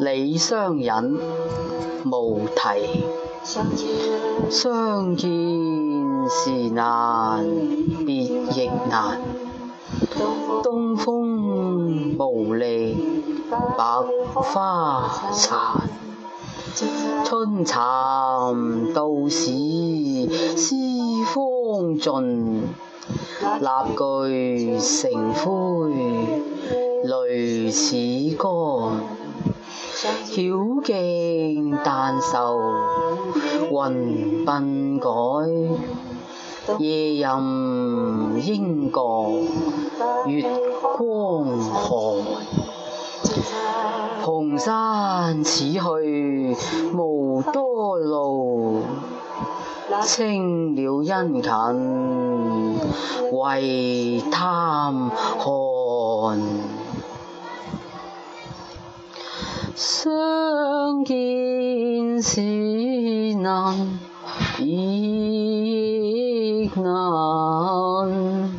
李商隐无题。相见时难，别亦难。东风无力百花残。春蚕到死丝方尽，蜡炬成灰泪始干。晓镜但愁云鬓改，夜吟应觉月光寒。蓬山此去无多路，青鸟殷勤为探寒。相见时难，别亦难。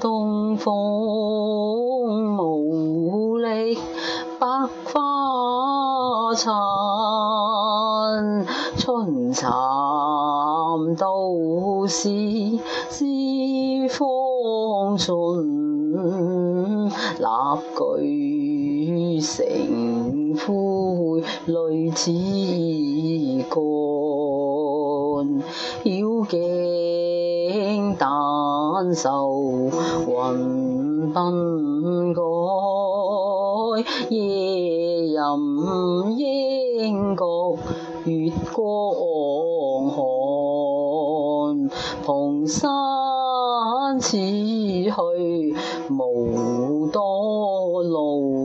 东风无力百花残，春蚕到死丝方尽，蜡炬成。灰泪始干，晓镜但愁云鬓改，夜吟应觉月光寒。蓬山此去无多路。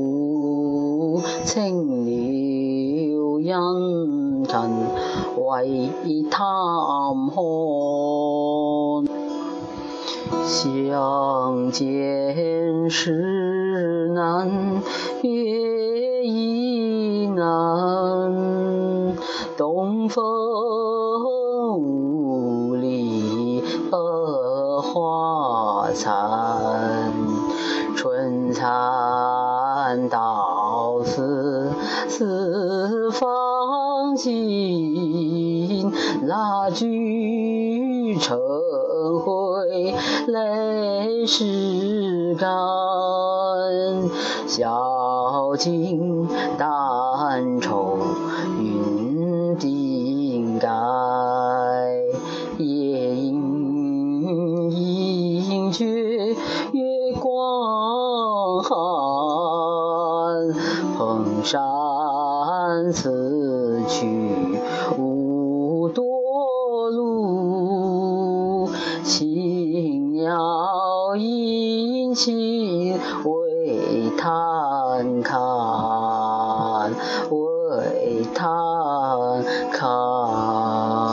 青鸟殷勤为探看，相见时难别亦难。东风无力百花残，春蚕到四方尽，蜡炬成灰泪始干。晓镜但愁云鬓改，夜吟应觉月光寒。蓬山此去无多路，青鸟殷勤为探看，为探看。